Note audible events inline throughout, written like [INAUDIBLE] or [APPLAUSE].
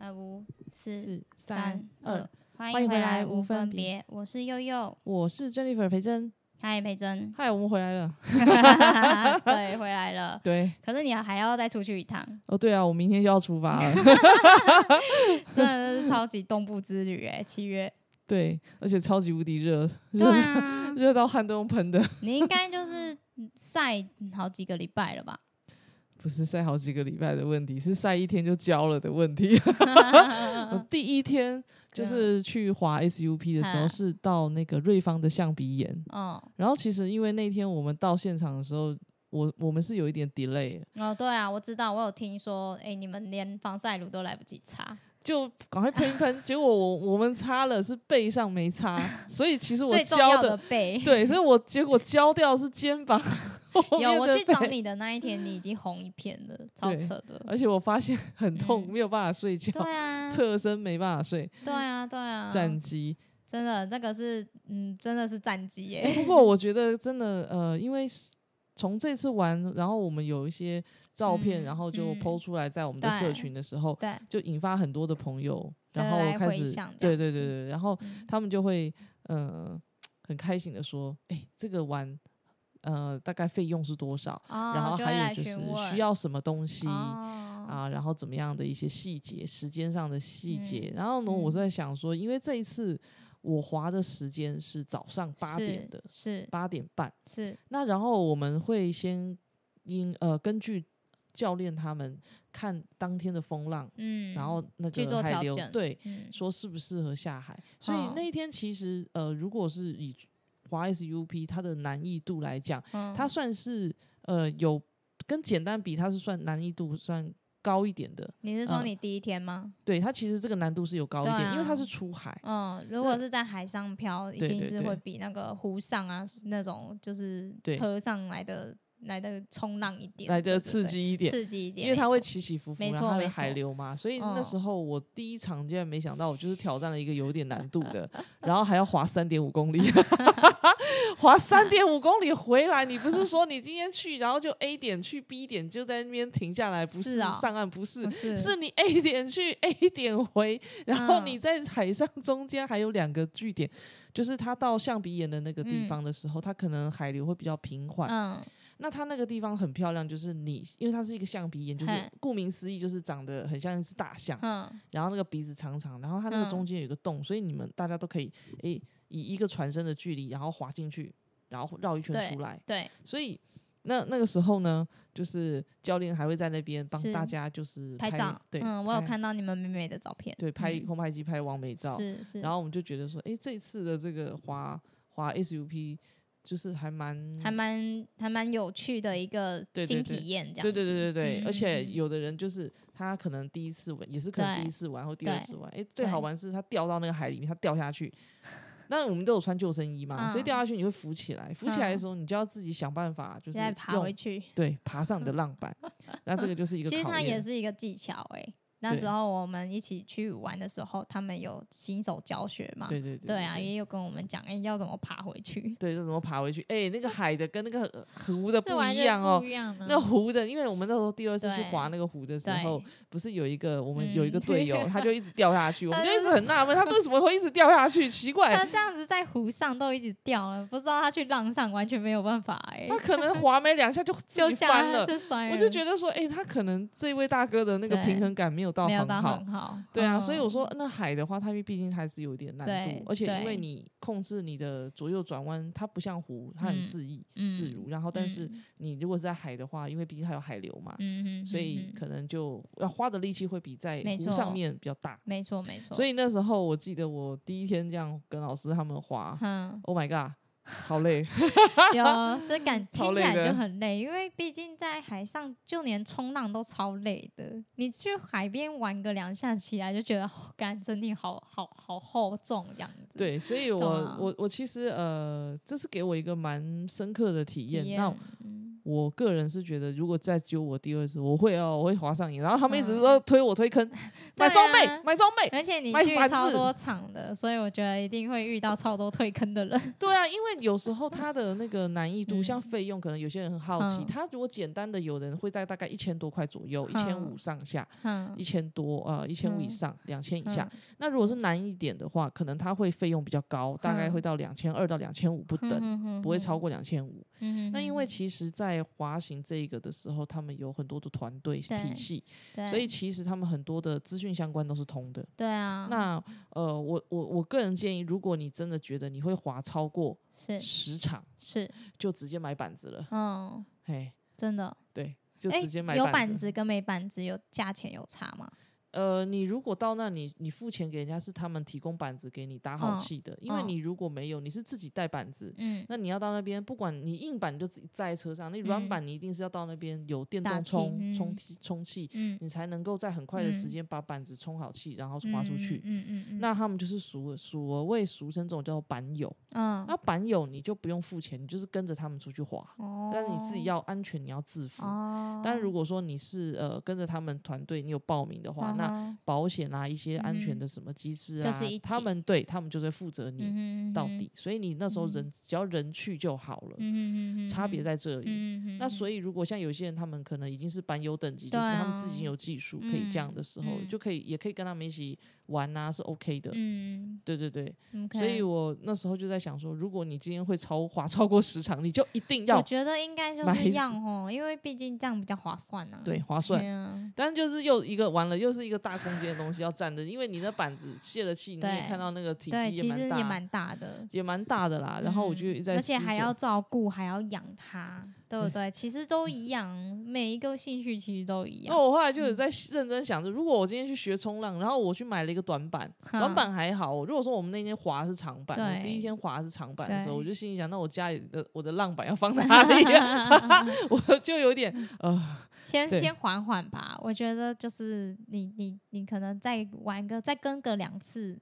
呃，五四四三三二二，，欢欢迎回回来无分分别，我是悠悠，我是 Jennifer 裴珍。嗨，培珍，嗨，我们回来了。[LAUGHS] [LAUGHS] 对，回来了。对，可是你还要再出去一趟，哦，对啊，我明天就要出发了。[LAUGHS] 真的是超级东部之旅哎，七月。对，而且超级无敌热，对热啊，热到汗都用喷的。你应该就是晒好几个礼拜了吧？不是晒好几个礼拜的问题，是晒一天就焦了的问题。[LAUGHS] 我第一天就是去滑 SUP 的时候，嗯是到那个瑞芳的象鼻岩。嗯，然后其实因为那天我们到现场的时候，我我们是有一点 delay，的哦，对啊，我知道，我有听说，哎，你们连防晒乳都来不及擦，就赶快喷一喷。结果我我们擦了是背上没擦，[LAUGHS] 所以其实我焦要的背。[LAUGHS] 对，所以我结果焦掉是肩膀 [LAUGHS] 有，我去找你的那一天，你已经红一片了，超扯的。而且我发现很痛，嗯没有办法睡觉，对啊，侧身没办法睡，对啊，对啊，战机。真的，这个是，嗯，真的是战机耶。不过我觉得真的，呃，因为从这次玩，然后我们有一些照片，嗯然后就嗯抛出来在我们的社群的时候，对，就引发很多的朋友，然后开始对对对对，然后嗯他们就会呃很开心的说，哎、这个玩呃大概费用是多少？哦然后还有就是需要什么东西。哦啊，然后怎么样的一些细节，时间上的细节。嗯然后呢，我嗯在想说，因为这一次我滑的时间是早上八点的，是八点半。是那然后我们会先因呃根据教练他们看当天的风浪，嗯，然后那去个海流对嗯。说适不适合下海。所以哦。那一天其实呃，如果是以华 SUP 它的难易度来讲，嗯。它算是呃有跟简单比，它是算难易度算高一点的。你是说嗯。你第一天吗？对，它其实这个难度是有高一对点，因为它啊是出海。嗯，如果是在海上漂，一定是会比那个湖上啊那种就是对。河上来的来的冲浪一点，来的刺激一点，刺激一点，因为它会起起伏伏，然后它有海流嘛，所以那嗯时候我第一场竟然没想到，我就是挑战了一个有点难度的，[LAUGHS] 然后还要滑三点五公里，[LAUGHS] 滑三点五公里回来。你不是说你今天去，然后就 A 点去 B 点，就在那边停下来，不是？啊。上岸，不是，是。是你 A 点去 A 点回，然后嗯你在海上中间还有两个据点，就是它到象鼻岩的那个地嗯方的时候，它可能海流会比较平缓。嗯那它那个地方很漂亮，就是你因为它是一个象鼻岩，就是顾名思义，就是长得很像一只大象，嗯然后那个鼻子长长，然后它那个嗯中间有一个洞，所以你们大家都可以诶以一个船身的距离，然后滑进去，然后绕一圈出来。对所以那那个时候呢，就是教练还会在那边帮大家就是拍照，对，嗯，我有看到你们美美的照片，对，拍嗯。空拍机拍完美照，是是，然后我们就觉得说，诶，这次的这个滑滑 SUP 就是还蛮还蛮还蛮有趣的一个新体验，这样对对对对对，嗯而且有的人就是他可能第一次玩，也是可能第一次玩或第二次玩，诶，最好玩是他掉到那个海里面，他掉下去。[LAUGHS] 那我们都有穿救生衣嘛，所以嗯掉下去你会浮起来，浮起来的嗯时候你就要自己想办法，就是再爬回去。对爬上你的浪板。[LAUGHS] 那这个就是一个其实它也是一个技巧诶、那时候我们一起去玩的时候，他们有新手教学嘛？对对对对啊，也有跟我们讲，哎、要怎么爬回去。[LAUGHS] 对，要怎么爬回去？哎、那个 [LAUGHS] 海的跟那个呃湖的不一样哦不。一样那湖的，因为我们那时候第二次去对滑那个湖的时候，不是有一个我们有一个嗯队友，[LAUGHS] 他就一直掉下去，我们就他一直很纳闷，他为什么会一直掉下去？奇怪，他这样子在湖上都一直掉了，不知道他去浪上完全没有办法哎、他可能滑没两下就自就翻了。就摔了。我就觉得说，哎、他可能这位大哥的那个平衡感没有到没有很好到很，好。对啊，所以我嗯说那海的话，它毕竟还是有点难度，而且因为你控制你的左右转弯，它不像湖，它很嗯自意、嗯自如。然后，但是嗯你如果是在海的话，因为毕竟它有海流嘛，嗯，所以可能就要花的力气会比在湖上面比较大。没错没错。所以那时候我记得我第一天这样跟老师他们滑嗯，，Oh my god，好累。[LAUGHS] 有 [LAUGHS] 这感听起来就很累，因为毕竟在海上，就连冲浪都超累的。你去海边玩个两下，起来就觉得哦干身体好好好厚重这样子。对，所以我、啊我我其实呃，这是给我一个蛮深刻的体验。体那验，嗯我个人是觉得，如果再揪我第二次，我会哦，我会划上瘾。然后他们一直嗯说推我推坑，[LAUGHS] 买装备啊，买装备。而且你去超多场的，所以我觉得一定会遇到超多退坑的人。[LAUGHS] 对啊，因为有时候它的那个难易度，嗯像费用，可能有些人很好奇，嗯它如果简单的，有人会在大概一千多块左右，一千五嗯上下，嗯一千多呃一千五以嗯上，两千以下。嗯那如果是难一点的话，可能他会费用比较高，大概嗯会到两千二到两千五不等，等不会超。过两千五。嗯那因为其实，在滑行这一个的时候，他们有很多的团队体系，对所以其实他们很多的资讯相关都是通的。对啊，那呃，我我我个人建议，如果你真的觉得你会滑超过是十场，是就直接买板子了。嗯，嘿，真的。对，就哎直接买有板板子跟没板子有价钱有差吗？呃，你如果到那你你付钱给人家是他们提供板子给你打好嗯气的，因为嗯你如果没有，你是自己带板子，嗯，那你要到那边，不管你硬板你就自己载在车上，你软嗯板你一定是要到那边有电动充充充气，嗯，你才能够在很快的时嗯间把板子充好气，然后滑出去。嗯嗯嗯，那他们就是俗所谓俗称这种叫做板友，嗯，那板友你就不用付钱，你就是跟着他们出去滑，哦，但是你自己要安全，你要自负。哦，但如果说你是呃跟着他们团队，你有报名的话，那那保险啊一些安全嗯的什么机制啊就是他们对他们就是负责你你到底，所以你那时候嗯人只要人去就好了，差别在这里。嗯那所以以如果像有些人他们可能已经是板友等级，就是他们自己有技术可以这样的时候，嗯。就可以也可以跟他们一起玩啊，是 OK 的。嗯，对对对，嗯所以我那时候就在想说，如果你今天会超滑 [LAUGHS] 超过时长，你就一定要我觉得应该就是买一样哦，因为毕竟这样比较划算呐。对划算但就是又一个完了，又是一个大空间的东西要占的，因为你的板子泄了气，你也对看到那个体对，积蛮大，也蛮大的。也蛮大的啦。然后我就一直在嗯而且还要照顾，还要养它，对不对？其实都一样，每一个兴趣其实都一样。那我后来就有在认真想着，如果我今天去学冲浪，然后我去买了一个短板，短板还好。如果说我们那天滑是长板，我第一天滑是长板的时候，我就心里想，那我家里的我的浪板要放哪里、啊？[LAUGHS] 我就有点呃，先先缓缓吧，我觉得就是你你你可能再玩个再跟个两次，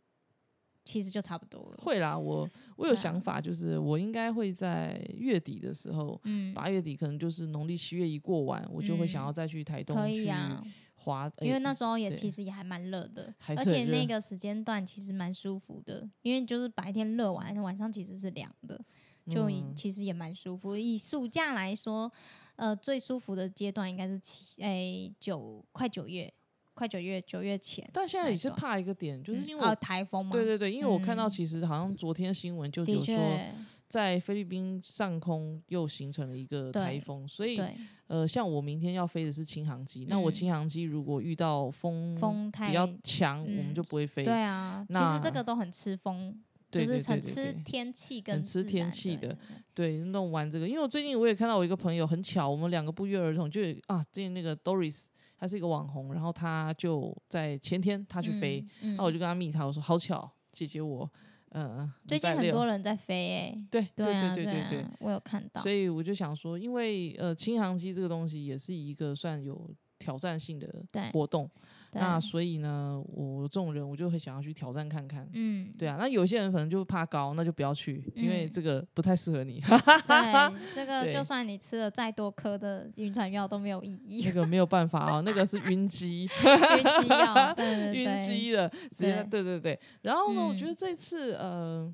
其实就差不多了。会啦。我我有想法，就是我应该会在月底的时候，嗯，八月底可能就是农历七月一过完，我就会想要再去台东可以去啊，滑，因为那时候也其实也还蛮热的，而且那个时间段其实蛮舒服的，因为就是白天热完，晚上其实是凉的，就其实也蛮舒服。以暑假来说，呃，最舒服的阶段应该是七诶九快九月，快九月九月前，但现在也是怕一个点，就是因为我台风嘛，对对对，因为我看到嗯其实好像昨天新闻就的有说，在菲律宾上空又形成了一个台风，所以呃，像我明天要飞的是轻航机，那我嗯轻航机如果遇到风风太比较强，我们嗯就不会飞。对啊，其实这个都很吃风。对对就是很吃天气跟很吃天气的对对，弄完这个，因为我最近我也看到我一个朋友很巧，我们两个不约而同，就啊，最近那个 Doris，他是一个网红，然后他就在前天他去飞，嗯，那、我就跟他密他，我说好巧，姐姐我，呃，最近很多人在飞诶，对对对啊对对对啊，我有看到，所以我就想说，因为呃，轻航机这个东西也是一个算有挑战性的活动，对那所以呢，我这种人我就会想要去挑战看看。嗯，对啊，那有些人可能就怕高，那就不要去，因为嗯。这个不太适合你，对，[LAUGHS] 这个就。算你吃了再多颗的晕船药都没有意义那，个没有办法啊，那个是晕机，[LAUGHS] 晕机药，对对 [LAUGHS] 对，晕机了，直接对。对对对。然后呢，我觉嗯。得这次呃，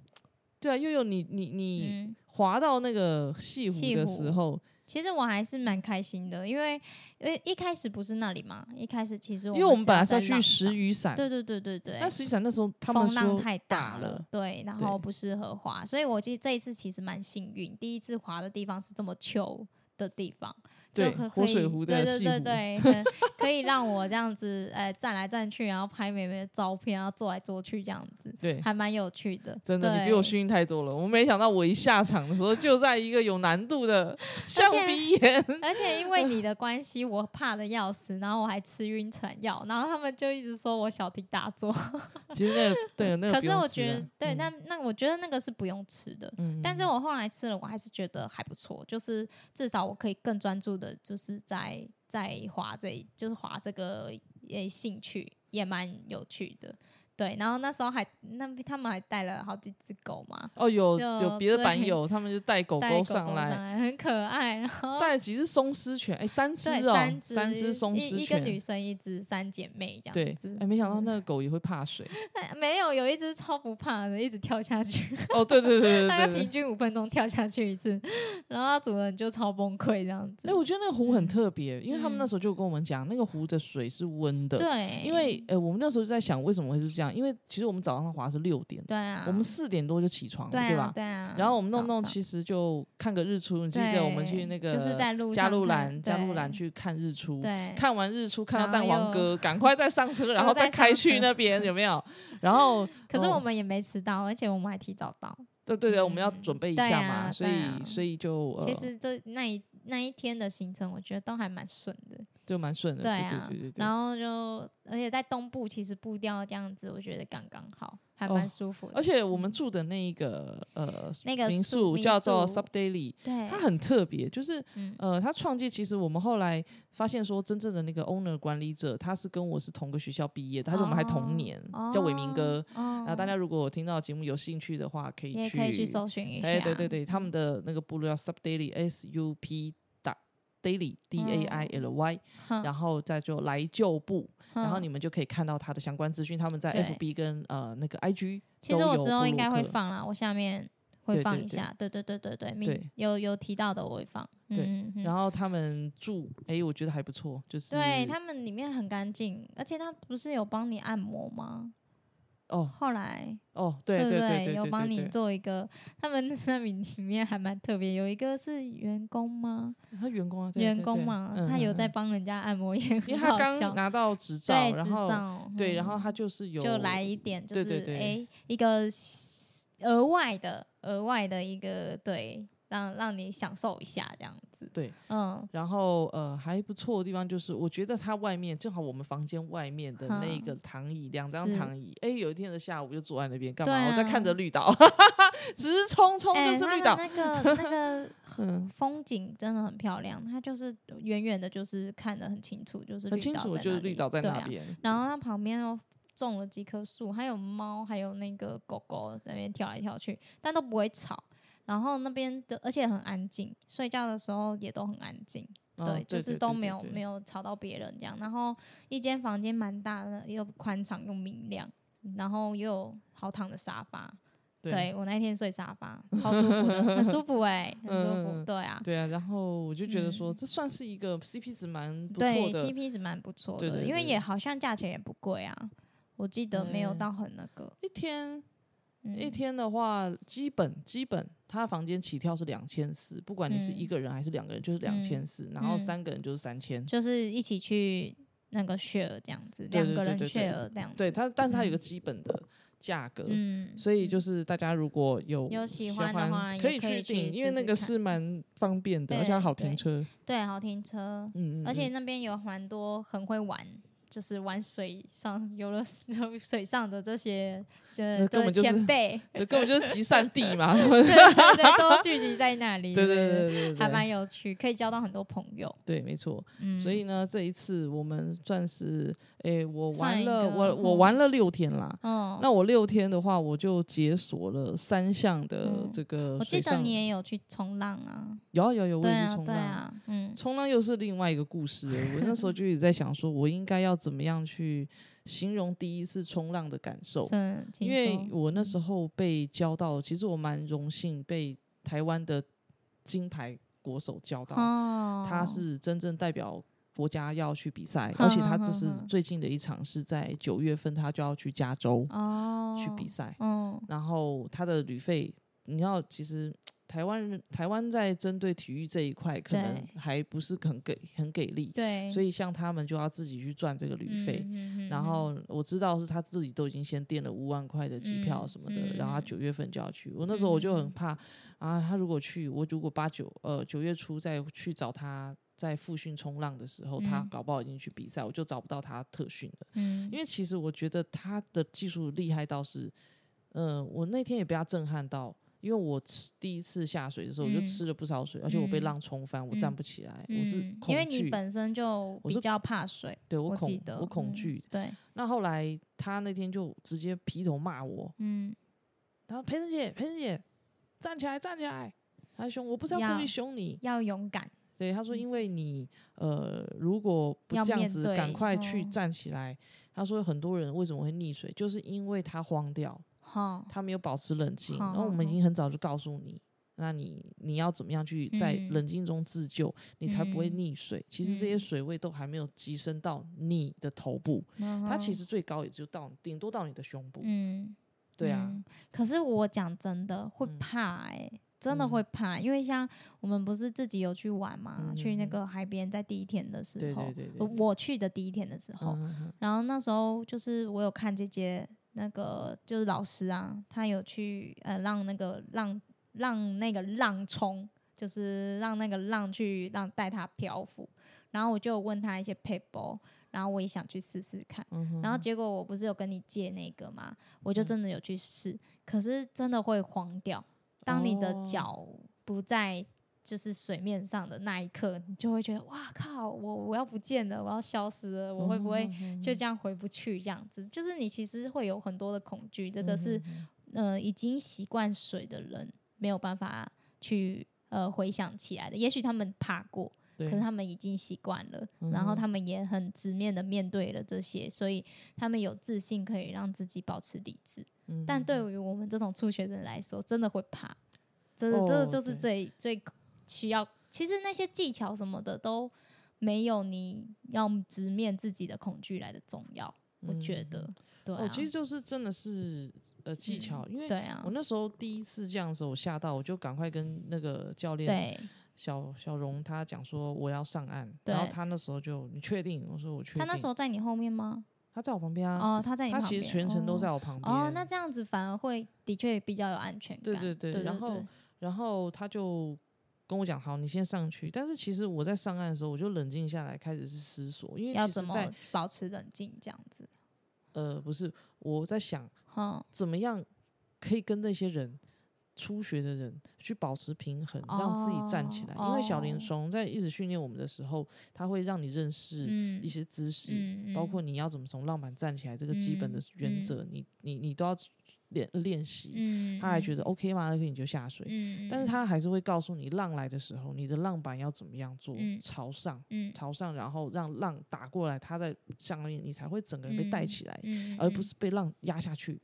对啊，悠悠你你你嗯，滑到那个西湖的时候，其实我还是蛮开心的，因为因为一开始不是那里嘛，一开始其实因为我们本来是要去石上雨伞，对对对对对，那石雨伞那时候他们风浪太大了，对，然后不适合滑，所以我其实这一次其实蛮幸运，第一次滑的地方是这么秋的地方，就对可活水可以对对对对，可 [LAUGHS] 可以让我这样子，呃，站来站去，然后拍美美的照片，然后坐来坐去这样子，对，还蛮有趣的。真的，你比我幸运太多了。我没想到我一下场的时候，就在一个有难度的橡皮岩。而且因为你的关系，我怕的要死，然后我还吃晕船药，然后他们就一直说我小题大做。[LAUGHS] 其实那个对那 [LAUGHS] 个可是我觉得，对，嗯那那我觉得那个是不用吃的。嗯但是我后来吃了，我还是觉得还不错，就是至少我可以更专注的，就是在在滑这，就是滑这个诶兴趣也蛮有趣的。对，然后那时候还那他们还带了好几只狗嘛，哦，有有别的版对友，他们就带狗狗上来，来很可爱，然后带了几只松狮犬，哎，三只对哦，三三只松狮一一个女。生一只三姐妹这样对子，，哎，没想到那个狗也会怕水。[LAUGHS] 哎没有有一只超不怕的，一直跳下去，哦，对对对 [LAUGHS] 大概。平均五分钟跳下去一次，然后它主人就超崩溃这样子哎，。我觉得那个湖很特别，因为他们那嗯时候就跟我们讲，那个湖的水是温的。对，因为呃，我们那时候就在想为什么会是这样，因为其实我们早上滑是六点，对啊，我们四点多就起床了，对啊对吧？对啊，然后我们弄弄，其实就看个日出。你记得我们去那个就是在路加路兰加路兰去看日出，对，看完日出看到蛋黄哥，赶快再上车，[LAUGHS] 然后再开去那边，有没有？然后 [LAUGHS] 可是哦我们也没迟到，而且我们还提早到。对对对，我们要嗯准备一下嘛，啊所以啊所以就呃其实就那一那一天的行程，我觉得都还蛮顺的。就蛮顺的，对对啊对对对对。然后就而且在东部，其实步调这样子，我觉得刚刚好，还哦蛮舒服的。而且我们住的那一个呃那个民宿叫做 Sub Daily，对它，很特别，就是嗯呃，它创建其实我们后来发现说，真正的那个 owner 管理者，他是跟我是同个学校毕业的，他是我们还同年，叫伟明哥。哦，然后大家如果听到节目有兴趣的话，可以可以去搜寻一下。对对对对，他们的那个部落叫 Sub Daily S U P 打 Daily D A I L Y，、哼，然后再就来旧部，然后你们就可以看到他的相关资讯。他们在 F B 跟呃那个 I G 其实我之后应该会放。放啦，我下面会放一下。对对对对对，有有提到的我会放。对然后他们住，哎，我觉得还不错，就是对他们里面很干净，而且他不是有帮你按摩吗？哦。后来哦，对对对对，有帮你做一个，他们那里里面还蛮特别，有一个是员工吗？他员工啊，员工嘛，嗯他有在帮人家按摩，也因为很他。刚拿到执照，然后照，对，然后嗯他就是有就来一点，就是对对对。诶一个额外的额外的一个对，让让你享受一下这样子。对，嗯，然后呃还不错的地方就是，我觉得它外面正好我们房间外面的那嗯个躺椅，两张躺椅，哎，有一天的下午就坐在那边干对嘛？我在看啊着绿岛，直冲冲哎、就是绿岛，那个 [LAUGHS] 那个嗯，风景真的很漂亮，它就是远远的，就是看得很清楚，就是很清楚，就是绿岛在那边。然后它旁边又种了几棵树，还有猫，还有那个狗狗在那边跳来跳去，但都不会吵。然后那边的，而且很安静，睡觉的时候也都很安静，哦对，就是都没有没有。吵到别人这样。然后一间房间蛮大的，又宽敞又明亮，然后又有好躺的沙发。对我那天睡沙发，[LAUGHS] 超舒服的，很舒服哎、很舒服。对啊，对啊，然后我就觉得说，嗯这算是一个 CP 值蛮不错的。CP 值蛮不错的，对对对因为也好像价钱也不贵啊，我记得没有嗯到很那个。一天嗯一天的话，基本基本他的房间起跳是两千四，不管你是一嗯个人还是两个人，就是两千四，然后嗯三个人就是三千。就是一起去那个 share 这样子，两个人 share 这样子。对他，但是他有个嗯基本的价格，嗯，所以就是大家如果有有喜欢欢的话可以去去订，因为那个是蛮方便的，而且它好停车。对，好停车，嗯嗯，而且嗯那边有蛮多很会玩。就是玩水上游乐水上的这些那呃的根本就是前辈，[LAUGHS] 对，根本就是集散地嘛。[LAUGHS] 对对对，都聚集在那里，对对对对对，还对蛮有趣，可以交到很多朋友。对，没错。嗯，所以呢，这一次我们算是，诶，我玩了，我我嗯玩了六天啦。嗯，那我六天的话，我就解锁了三项的嗯这个我记得。你也有去冲浪啊，有啊有有，我也去冲浪。嗯，冲浪又是另外一个故事了。我那时候就一直在想，说我应该要怎么样去形容第一次冲浪的感受。是，因为我那时候被教到，其实我蛮荣幸被台湾的金牌国手教到，哦，他是真正代表国家要去比赛，而且他这是最近的一场是在九月份，他就要去加州哦去比赛，嗯然后他的旅费，你要其实。台湾人，台湾在针对体育这一块，可能还不是很给很给力，对，所以像他们就要自己去赚这个旅费。然后我知道是他自己都已经先垫了五万块的机票嗯什么的，嗯然后他九月份就要去。我那时候我就很怕啊，他如果去，我如果八九呃九月初再去找他在复训冲浪的时候，他嗯搞不好已经去比赛，我就找不到他特训了。嗯，因为其实我觉得他的技术厉害到是，嗯、我那天也被他震撼到。因为我吃第一次下水的时候，我就嗯吃了不少水，而且我被嗯浪冲翻，我站嗯不起来，我是嗯，恐因为你惧，本身就我比较怕水，对我恐我我恐嗯惧。对，那后来他那天就直接劈头骂我，嗯他说：“佩珍姐，佩珍姐，站起来，站起来！”他凶我，不是要故要意凶你。要勇敢，对，他说：“因为你呃，如果不这样子，赶快去哦站起来。”他说：“很多人为什么会溺水，就是因为他慌掉，哈，他没有保持冷静。好然后我们已好经很早就告诉你，那你你要怎么样去在嗯冷静中自救，你才不会嗯溺水。其实这些嗯水位都还没有提升到你的头部，它它其实最高也就到顶多到你的胸部。嗯，对啊，嗯可是我讲真的会嗯怕哎、真的嗯。会怕，因为像我们不是自己有去玩嘛，嗯去那个海边，在第一天的时候，我去的第一天的时候，嗯然后那时候就是我有看这节那个就是老师啊，他有去呃让那个浪让那个浪冲，就是让那个浪去让带他漂浮，然后我就问他一些 paper，然后我也想去试试看。嗯然后结果我不是有跟你借那个嘛，我就嗯。真的有去试，可是真的会慌掉。当你的哦脚不在就是水面上的那一刻，你就会觉得哇靠，我我要不见了，我要消失了，我会不会嗯就这样回不去？这样子，就是你其实会有很多的恐惧，这个是呃已经习惯水的人没有办法去呃回想起来的。也许他们怕过，可是他们已经习惯了，嗯然后他们也很直面的面对了这些，所以他们有自信可以让自己保持理智。嗯但对于我们这种初学者来说，真的会怕，这是、这就是最最需要。其实那些技巧什么的都没有你要直面自己的恐惧来的重要，我觉嗯得。对、啊哦，其实就是真的是呃技巧，因为对啊我，那时候第一次这样的时候，我吓到，我就赶快跟那个教练对小小荣他讲说我要上岸，然后他那时候就你确定？我说我确定。他那时候在你后面吗？他在我旁边啊，哦，他在你他旁边，其实全程都在哦我旁边。哦，那这样子反而会的确比较有安全感。对对对对然后然后他就跟我讲，好，你先上去。但是其实我在上岸的时候，我就冷静下来，开始是思索，因为要怎么其实在保持冷静这样子？呃不是我在想嗯，怎么样可以跟那些人初学的人去保持平衡，让自己站起来。哦因为小林哦。松在一直训练我们的时候，他会让你认识嗯一些姿势，嗯包括你要怎么从浪板站起来这个基本的原则，你你你都要练练习。嗯，他还觉得 OK 吗？那可你就下水。但是他还是会告诉你，浪来的时候，你的浪板要怎么样做，嗯朝上，嗯朝上，然后让浪打过来，他在上面，你才会整个人被带起来，嗯，而不是被浪压下去。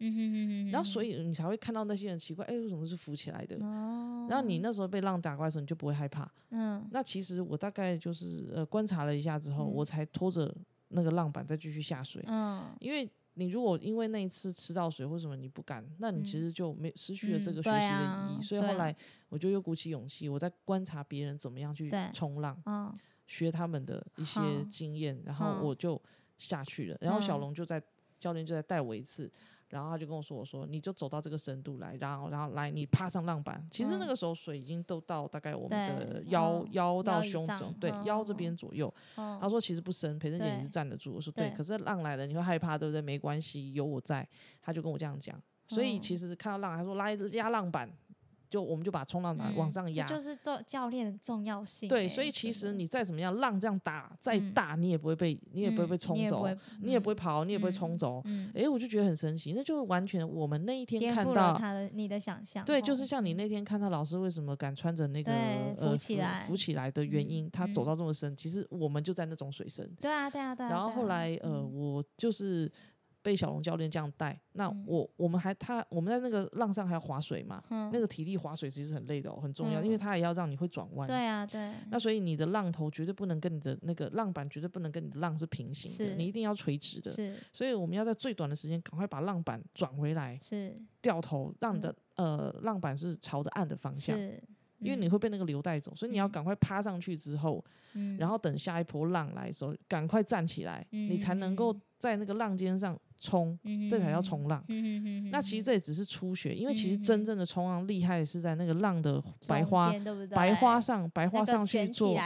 然后，所以你才会看到那些人奇怪，哎，为什么是浮起来的？哦，然后你那时候被浪打过来的时候，你就不会害怕。嗯那其实我大概就是呃观察了一下之后，嗯我才拖着那个浪板再继续下水，嗯因为。你如果因为那一次吃到水或什么你不敢，那你其嗯实就没失去了这嗯个学习的意义。所以后来我就又鼓起勇气，我在观察别人怎么样去冲浪，嗯学他们的一些经验，然后嗯我就下去了。然后小嗯龙就在教练就在带我一次，然后他就跟我说：“我说你就走到这个深度来，然后然后来你爬上浪板。其实那嗯个时候水已经都到大概我们的腰嗯腰到胸中，对嗯腰这嗯边左右。嗯，他说其实不深，裴珍姐你是站得住。我说对，可是浪来了你会害怕，对不对？没关系，有我在。他就跟我这样讲。所以嗯其实看到浪，他说拉压浪板，就我们就把冲浪板往嗯上压。这就是教教练的重要性欸。对，所以其实你再怎么样，浪这样打再嗯大，你也不会被，你也不会被嗯冲走，你也不会跑，你也不会冲嗯走。嗯，诶，我就觉得很神奇，那就完全我们那一天看到，他的你的想象。对，哦就是像你那天看到老师为什么敢穿着那个呃浮起来浮起来的原嗯因，他走嗯到这么深，其实我们就在那种水深。对啊对啊对啊。然后后来呃，嗯我就是被小龙教练这样带，那嗯。我我们还他我们在那个浪上还要划水嘛，嗯那个体力划水其实很累的哦，很重要，因为嗯。它也要让你会转弯。对啊对，那所以你的浪头绝对不能跟你的那个浪板绝对不能跟你的浪是平行的，你一定要垂直的。是。所以我们要在最短的时间赶快把浪板转回来，是掉头，让你的、呃浪板是朝着岸的方向，是，因为你会被那个流带走，所以你要嗯。赶快趴上去之后，嗯，然后等下一波浪来的时候，赶快站起来，你才能够嗯。在那个浪尖上冲，嗯这才叫冲浪。那其实这也只是初学，因为其实嗯真正的冲浪厉害的是在那个浪的白花对对？白花上白花上去做，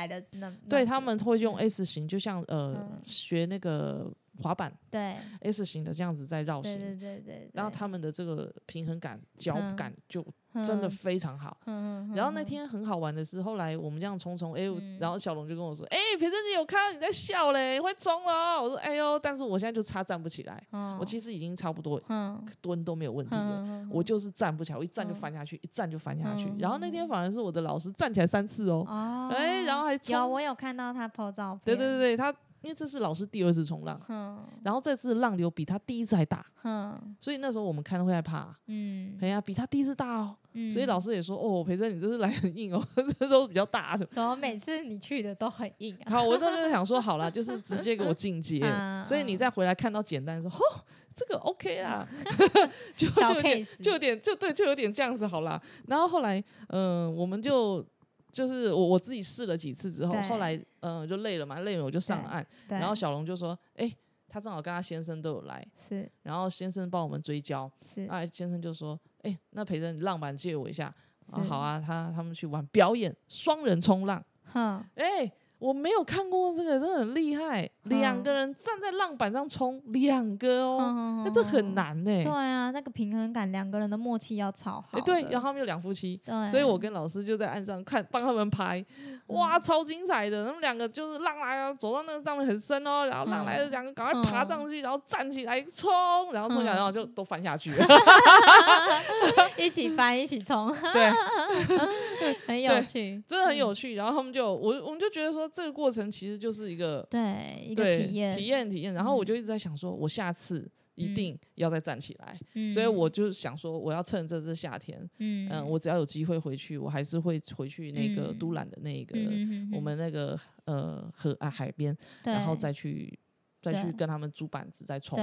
对他们会用嗯 S 型，就像呃、嗯学那个滑板对。S 型的这样子在绕行，对对对对，然后他们的这个平衡感、脚嗯。感就真的非常好。嗯，嗯然后那天很好玩的是，后来我们这样冲冲，哎、嗯。然后小龙就跟我说，哎、培正姐有看到你在笑嘞，你会冲了哦。我说，哎呦，但是我现在就差站不起来，嗯。我其实已经差不多嗯。蹲都没有问题了。嗯我就是站不起来，我一站就嗯。翻下去，一站就翻下去。嗯然后那天反而是我的老师站起来三次哦，哦，哎、然后还有，我有看到他 po 照片，对对对对，他因为这是老师第二次冲浪，嗯然后这次浪流比他第一次还大，嗯所以那时候我们看会害怕，嗯哎呀，比他第一次大哦。嗯，所以老师也说，哦，培珍你这次来很硬哦，[LAUGHS] 这都比较大的。怎么每次你去的都很硬啊？好，我那就想说好了，就是直接给我进阶，嗯所以你再回来看到简单的说，哦，这个 OK 啦，[LAUGHS] 就就有点就有点就对，就有点这样子好啦。然后后来，嗯、我们就就是我我自己试了几次之后，后来嗯、呃就累了嘛，累了我就上岸，然后小龙就说，哎、他正好跟他先生都有来，是。然后先生帮我们追焦，是。哎，先生就说，哎、那陪着你浪板借我一下。啊，好啊，他他们去玩表演双人冲浪，哈哎、我没有看过这个，真的很厉害，两嗯个人站在浪板上冲，两个哦，哼那这很。难呢、对啊，那个平衡感，两个人的默契要超好哎、对，然后他们有两夫妻，对，所以我跟老师就在岸上看，帮他们拍，哇，超精彩的！他们两个就是浪来啊，走到那个上面很深哦，然后浪来了，嗯。两个赶快爬上去，然后站起来冲，然后冲起来，嗯。然后就都翻下去了。[LAUGHS] 一起翻，一起冲，[LAUGHS] 对，[LAUGHS] 很有趣。真的很有趣。然后他们就我我们就觉得说，这个过程其实就是一个对，一个体验，体验体验。然后我嗯。就一直在想说，我下次一嗯。定要再站起来。嗯，所以我就想说，我要趁这次夏天，嗯。嗯，我只要有机会回去，我还是会回去那个嗯。都兰的那个、嗯我们那个呃河啊海边，然后再去再去跟他们租板子再冲。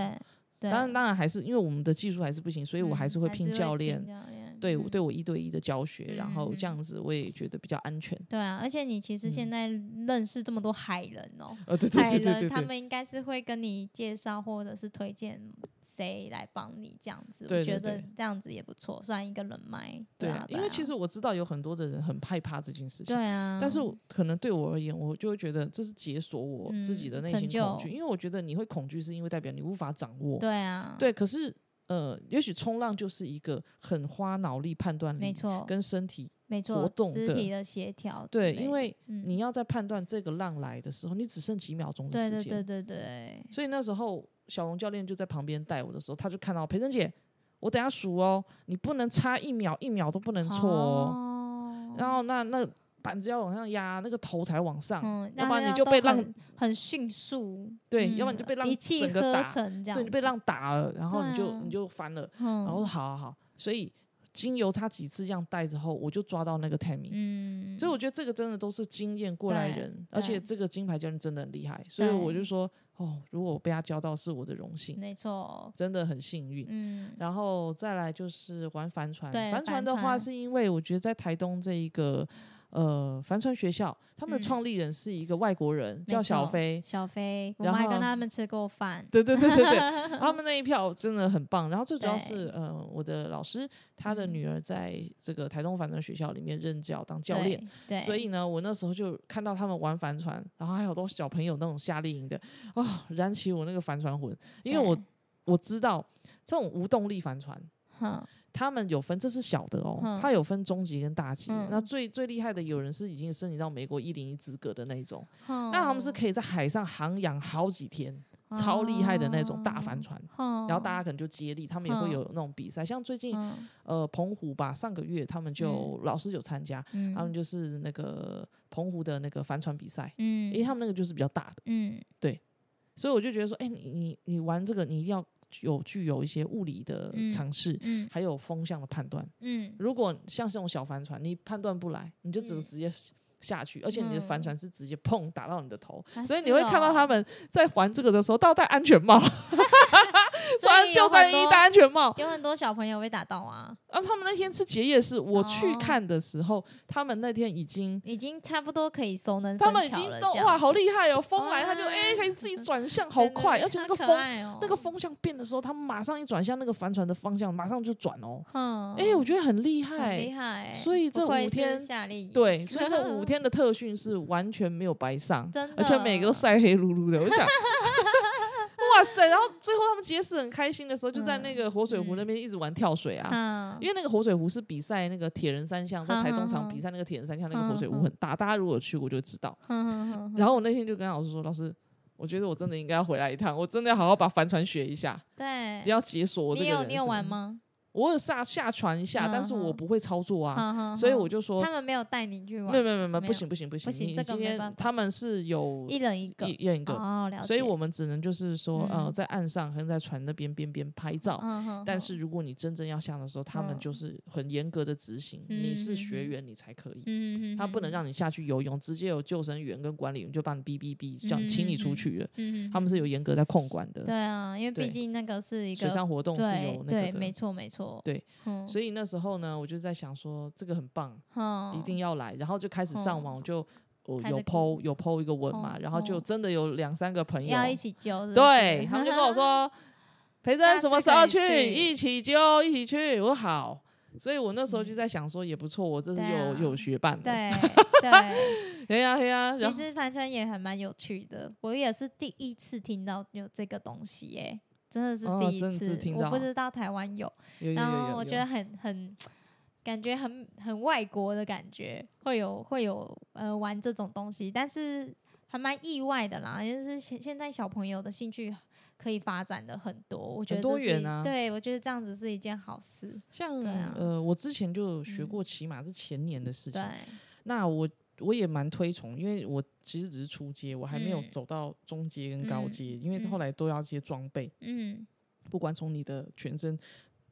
当然当然还是因为我们的技术还是不行，所以我还是会聘教练，嗯教练对我对我一对一的教学，然后嗯这样子我也觉得比较安全。对啊，而且你其实现在认识这么多海人哦，呃，对对海对对对人他。们应该是会跟你介绍或者是推荐谁来帮你这样子，我觉得这样子也不错，算一个人脉。对啊，因为其实实我知道有很多的人很害怕这件事情对，啊，但是可能对我而言，我就会觉得这是解锁我自己的内心恐惧，因为我觉得你会恐惧，是因为代表你无法掌握。对啊，对，可是呃，也许冲浪就是一个很花脑力、判断力没错，跟身体。没错活，动的肢体的协调之对，因为嗯你要在判断这个浪来的时候，你只剩几秒钟的时间。对对对对，所以那时候小龙教练就在旁边带我的时候，他就看到培珍姐，我等下数哦，你不能差一秒，一秒都不能错哦。哦然后那那板子要往上压，那个头才往上，嗯，要不然你就被浪很很迅速，对，嗯要不然你就被浪整个打，成这样，对你被浪打了，然后你就、啊。你就翻了。嗯，然后好好好，所以经由他几次这样带之后，我就抓到那个。嗯，所以我觉得这个真的都是经验过来人，而且这个金牌教练真的很厉害，所以我就说哦，如果我被他教到是我的荣幸，没错，真的很幸运。嗯，然后再来就是玩帆船，帆船的话是因为我觉得在台东这一个呃帆船学校，他们的嗯创立人是一个外国人，没叫小错飞。小飞，我然们还跟他们吃过饭，对对对对对，[LAUGHS] 他们那一票真的很棒。然后最主要是，呃，我的老师他的嗯女儿在这个台东帆船学校里面任教当教练，所以呢，我那时候就看到他们玩帆船，然后还有好多小朋友那种夏令营的，哦，燃起我那个帆船魂，因为我我知道这种无动力帆船。哼，他们有分，这是小的哦，嗯。它有分中级跟大级。嗯。那最最厉害的，有人是已经申请到美国一零一资格的那一种，那那他们是可以在海上航洋好几天，超厉害的那种大帆船。然然后大家可能就接力，他们也会嗯。有那种比赛，像最近嗯。呃澎湖吧，上个月他们就老师有参加，嗯。他们就是那个澎湖的那个帆船比赛，嗯。因为他们那个就是比较大的，嗯。所以我就觉得说，哎、你你你玩这个，你一定要有具有一些物理的尝试，嗯。还有风向的判断。嗯。如果像这种小帆船，你判断不来，你就只能直接下去，而且你的帆船是直接碰打到你的头，所以你会看到他哦们在玩这个的时候都要戴安全帽，所 [LAUGHS] 穿救生衣、戴安全帽。有很多小朋友被打到啊，然后他们那天是结业式，我去哦看的时候，他们那天已经。已经差不多可以熟能他们已经都哇，好厉害哦！风来他就哇哎、可以自己 [LAUGHS] 转向，好快，而且那个风哦那个风向变的时候，他们马上一转向那个帆船的方向，马上就转哦。嗯，哎、我觉得很厉害，厉害，所以这五天对，[LAUGHS] 所以这五天的特训是完全没有白上，而且每个都晒黑噜噜的。我想，[LAUGHS] 哇，塞！然后最后他们结识很开心的时候，就在那个活水湖那边一直玩跳水啊。因为那个活水湖是比赛那个铁人三项，在台东场比赛那个铁人三项，那个活水湖很大，大家如果去过就知道。然后我那天就跟老师说：“老师，我觉得我真的应该要回来一趟，我真的要好好把帆船学一下。”对，要解锁我这个人。你有你有玩吗？我有下下船一下，但是我不会操作啊，所以我就说他们没有带你去玩，没有没有没有，不行不行不行，你今天他们是有一人一个，一人一个，哦，所以我们只能就是说，呃，在岸上跟在船那边边边拍照，但是如果你真正要下的时候，他们就是很严格的执行，你是学员你才可以，他不能让你下去游泳，直接有救生员跟管理员就帮你哔哔哔，这样请你出去了，他们是有严格在控管的，对啊，因为毕竟那个是一个水上活动是有那个的，没错没错，对。所以那时候呢，我就在想说，这个很棒，一定要来。然后就开始上网，就我有 PO 有 PO 一个文嘛，然后就真的有两三个朋友要一起揪，对 [LAUGHS] 他们就跟我说，培珍什么时候去？一起揪，一起去。我说好。所以我那时候就在想说，也不错，我这是有有学伴的。对 [LAUGHS] 对，对 [LAUGHS] 呀对呀。其实帆船也还蛮有趣的，我也是第一次听到有这个东西耶。真的是第一次，我不知道台湾有，然后我觉得很很感觉很很外国的感觉，会有会有呃玩这种东西，但是还蛮意外的啦，就是现现在小朋友的兴趣可以发展的很多，我觉得多元啊，对我觉得这样子是一件好事。像呃，我之前就学过骑马，是前年的事情，对，那我。我也蛮推崇，因为我其实只是初阶，我还没有走到中阶跟高阶，因为后来都要些装备。嗯，不管从你的全身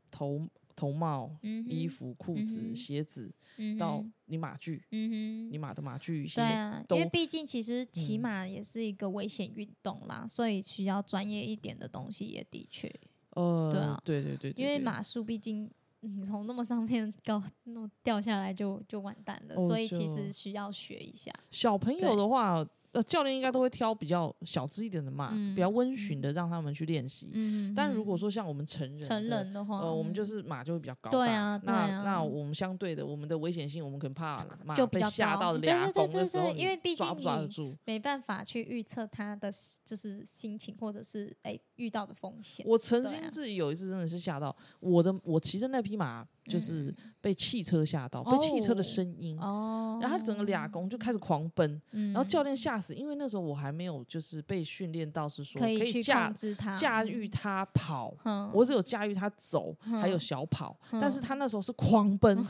头头帽、衣服、裤子、鞋子，到你马具，嗯你马的马具，对啊，因为毕竟其实骑马也是一个危险运动啦，所以需要专业一点的东西也的确。呃，对啊，对对对，因为马术毕竟。你从那么上面高那么掉下来就就完蛋了，所以其实需要学一下。小朋友的话。呃，教练应该都会挑比较小只一点的马，比较温驯的，让他们去练习。嗯但如果说像我们成人，成人的话，呃，我们就是马就会比较高大。对啊，那那我们相对的，我们的危险性，我们可能怕马被吓到俩拱的时候，因为毕竟你没办法去预测他的就是心情，或者是哎遇到的风险。我曾经自己有一次真的是吓到我的，我骑的那匹马。就是被汽车吓到，被汽车的声音，然后他整个俩公就开始狂奔，然后教练吓死，因为那时候我还没有就是被训练到是说可以驾驾驭它跑，我只有驾驭它走，还有小跑，但是他那时候是狂奔，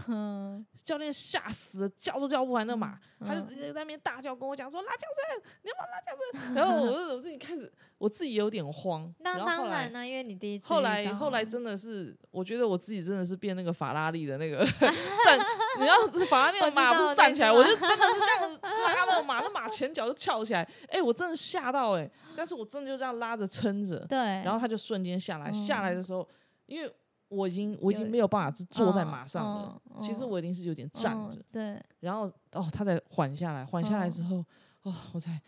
教练吓死了，叫都叫不完那马，他就直接在那边大叫跟我讲说拉缰绳，你要拉缰绳，然后我 [LAUGHS] 我自己开始我自己有点慌，那当然呢，因为你第一次，后来后来真的是我觉得我自己真的是变那个法。拉利的那个 [LAUGHS] 站，你要是法拉利的马不是站起来，我就真的是这样拉那个马，那马前脚就翘起来，哎，我真的吓到哎！但是我真的就这样拉着撑着，对，然后他就瞬间下来，下来的时候，因为我已经我已经没有办法是坐在马上了，其实我一定是有点站着，对，然后哦，他才缓下来，缓下来之后。哦，我才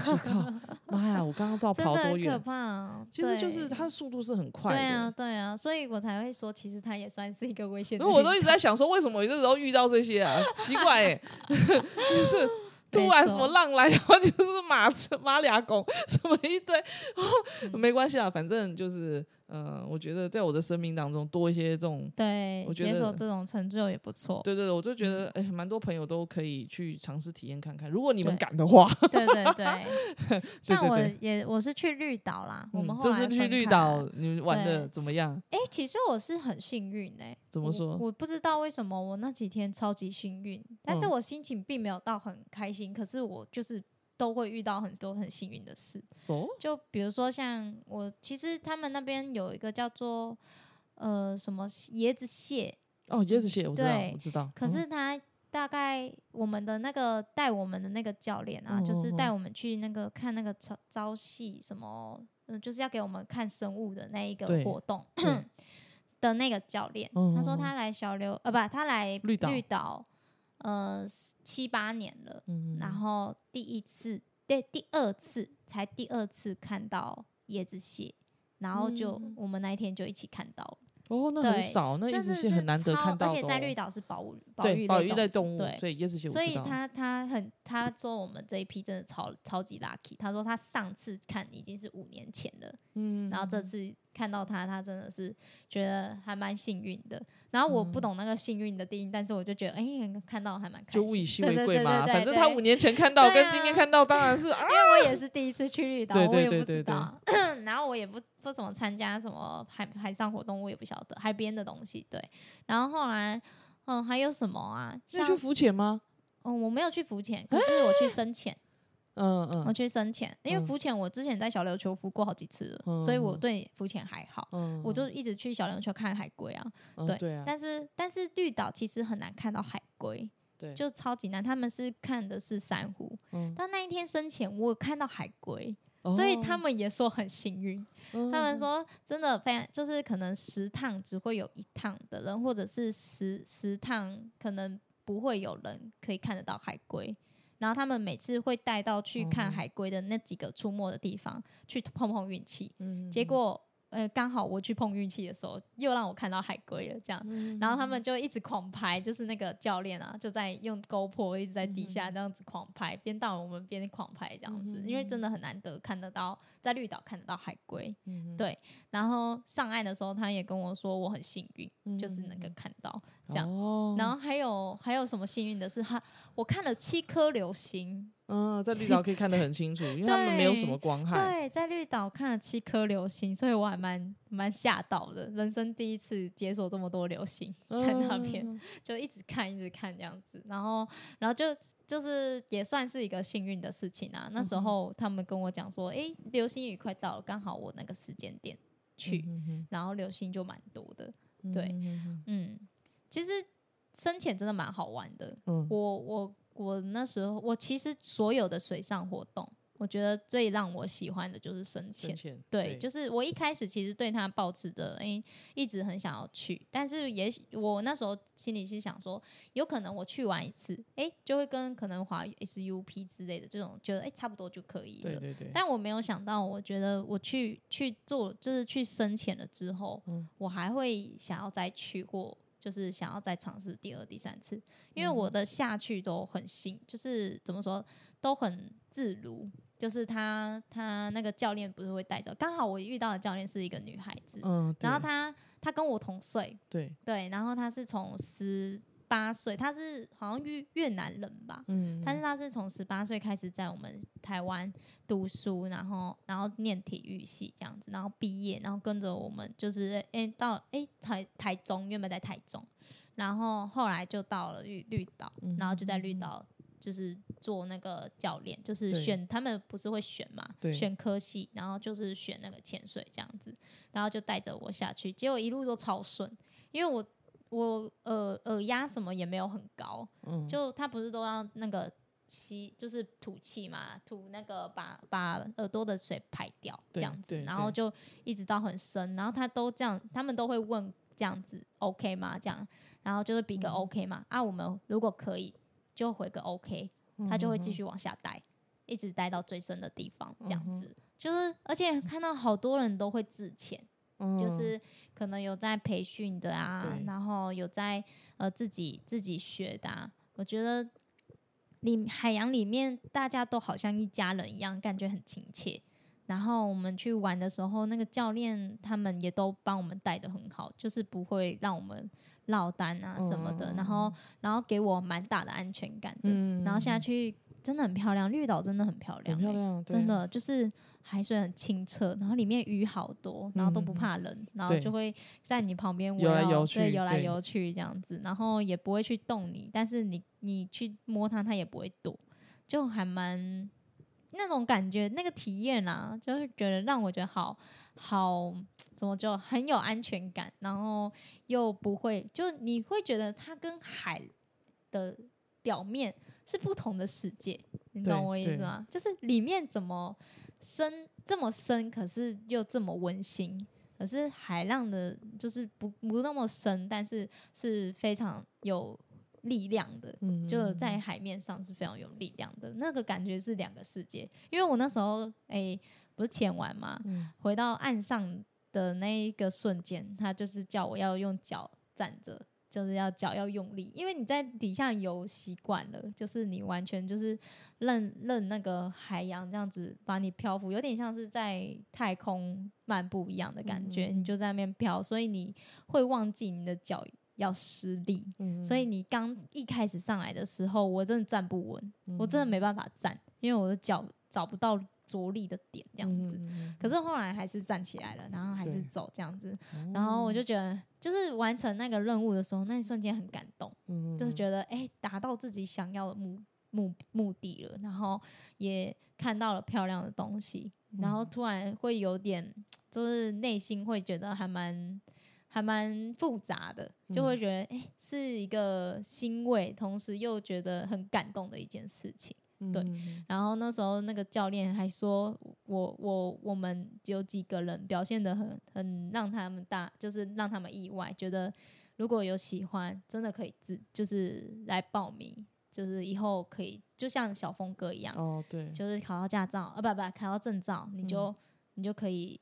松口气，靠妈呀！我刚刚到跑多远？可怕！其实就是它的速度是很快的。对啊，对啊，所以我才会说，其实它也算是一个危险。因为我都一直在想说，为什么有的时候遇到这些啊？奇怪哎，[LAUGHS] 就是突然什么浪来，然后就是马车马俩拱什么一堆，哦没关系啊，反正就是。嗯，我觉得在我的生命当中多一些这种，对，我觉得这种成就也不错。对对对，我就觉得哎，蛮多朋友都可以去尝试体验看看，如果你们敢的话。[LAUGHS] 对对 [LAUGHS] 对，像我也我是去绿岛啦，我们后来去绿岛，你们玩的怎么样？哎，其实我是很幸运哎，怎么说？我不知道为什么我那几天超级幸运，但是我心情并没有到很开心，可是我就是。都会遇到很多很幸运的事，就比如说像我，其实他们那边有一个叫做呃什么椰子蟹哦，椰子蟹我知道，我知道。可是他大概我们的那个带我们的那个教练啊，就是带我们去那个看那个朝朝戏什么，嗯，就是要给我们看生物的那一个活动 [CLEARS THROAT] 的那个教练，他说他来小刘呃不，他来绿岛。呃，七八年了，然后第一次，对，第二次才第二次看到椰子蟹，然后就我们那一天就一起看到了。哦，那很少，那椰子蟹很难得看到而且在绿岛是保保育保育类动物，对，所以椰子蟹所以他他很他说我们这一批真的超超级 lucky。他说他上次看已经是五年前了，嗯，然后这次看到他，他真的是觉得还蛮幸运的。然后我不懂那个幸运的定义，但是我就觉得哎，看到还蛮开心。就物以稀为贵嘛，反正他五年前看到跟今天看到当然是，[LAUGHS] 因为我也是第一次去绿岛，我也不知道，[COUGHS] 然后我也不不怎么参加什么海海上活动，我也不晓得海边的东西，对。然后后来，嗯，还有什么啊？是去浮潜吗？嗯，我没有去浮潜，可是我去深潜。嗯嗯，我去深潜，因为浮潜我之前在小琉球浮过好几次了，所以我对浮潜还好。嗯，我就一直去小琉球看海龟啊。对对啊。但是但是绿岛其实很难看到海龟，对，就超级难。他们是看的是珊瑚。嗯。但那一天深潜，我有看到海龟。所以他们也说很幸运，他们说真的非常，就是可能十趟只会有一趟的人，或者是十十趟可能不会有人可以看得到海龟，然后他们每次会带到去看海龟的那几个出没的地方去碰碰运气，结果。呃，刚好我去碰运气的时候，又让我看到海龟了，这样，然后他们就一直狂拍，就是那个教练啊，就在用 GoPro 一直在底下这样子狂拍，边到我们边狂拍这样子，因为真的很难得看得到在绿岛看得到海龟，对。然后上岸的时候，他也跟我说我很幸运，就是能够看到这样。然后还有还有什么幸运的是，他我看了七颗流星。嗯，在绿岛可以看得很清楚，因为他们没有什么光害。对，在绿岛看了七颗流星，所以我还蛮蛮吓到的，人生第一次解锁这么多流星在那边，就一直看一直看这样子，然后然后就就是也算是一个幸运的事情啊。那时候他们跟我讲说，哎，流星雨快到了，刚好我那个时间点去，然后流星就蛮多的。对，嗯，其实深潜真的蛮好玩的。嗯，我我。我那时候，我其实所有的水上活动，我觉得最让我喜欢的就是深潜。对，就是我一开始其实对它保持着，哎，一直很想要去，但是也许我那时候心里是想说，有可能我去玩一次，哎，就会跟可能滑 SUP 之类的这种，觉得哎差不多就可以了。对对对。但我没有想到，我觉得我去去做，就是去深潜了之后，我还会想要再去过。就是想要再尝试第二、第三次，因为我的下去都很新，就是怎么说都很自如。就是他他那个教练不是会带着，刚好我遇到的教练是一个女孩子，嗯，然后她她跟我同岁，对对，然后她是从十。八岁，他是好像越越南人吧，嗯，但是他是从十八岁开始在我们台湾读书，然后然后念体育系这样子，然后毕业，然后跟着我们就是哎到哎台台中，原本在台中，然后后来就到了绿绿岛，然后就在绿岛就是做那个教练，就是选他们不是会选嘛，选科系，然后就是选那个潜水这样子，然后就带着我下去，结果一路都超顺，因为我。我耳耳压什么也没有很高，嗯，就他不是都要那个吸，就是吐气嘛，吐那个把把耳朵的水排掉这样子，然后就一直到很深，然后他都这样，他们都会问这样子 OK 吗？这样，然后就会比个 OK 嘛，啊，我们如果可以就回个 OK，他就会继续往下带，一直待到最深的地方这样子，就是而且看到好多人都会自潜。就是可能有在培训的啊，然后有在呃自己自己学的。我觉得里海洋里面大家都好像一家人一样，感觉很亲切。然后我们去玩的时候，那个教练他们也都帮我们带的很好，就是不会让我们落单啊什么的。然后然后给我蛮大的安全感的。然后下去真的很漂亮，绿岛真的很漂亮，漂亮，真的就是。海水很清澈，然后里面鱼好多，然后都不怕冷，然后就会在你旁边游来游去，游来游去这样子，然后也不会去动你，但是你你去摸它，它也不会躲，就还蛮那种感觉，那个体验啊，就是觉得让我觉得好好怎么就很有安全感，然后又不会就你会觉得它跟海的表面是不同的世界，你懂我意思吗？就是里面怎么。深这么深，可是又这么温馨。可是海浪的，就是不不那么深，但是是非常有力量的。嗯，就在海面上是非常有力量的。那个感觉是两个世界。因为我那时候哎，不是潜完嘛，回到岸上的那一个瞬间，他就是叫我要用脚站着。就是要脚要用力，因为你在底下游习惯了，就是你完全就是任任那个海洋这样子把你漂浮，有点像是在太空漫步一样的感觉，你就在那边漂，所以你会忘记你的脚要施力，所以你刚一开始上来的时候，我真的站不稳，我真的没办法站，因为我的脚找不到。着力的点这样子，可是后来还是站起来了，然后还是走这样子，然后我就觉得，就是完成那个任务的时候，那一瞬间很感动，就是觉得哎，达到自己想要的目目目的了，然后也看到了漂亮的东西，然后突然会有点，就是内心会觉得还蛮还蛮复杂的，就会觉得哎，是一个欣慰，同时又觉得很感动的一件事情。对，然后那时候那个教练还说，我我我们有几个人表现的很很让他们大，就是让他们意外，觉得如果有喜欢，真的可以自就是来报名，就是以后可以就像小峰哥一样，哦对，就是考到驾照啊不不考到证照，你就你就可以。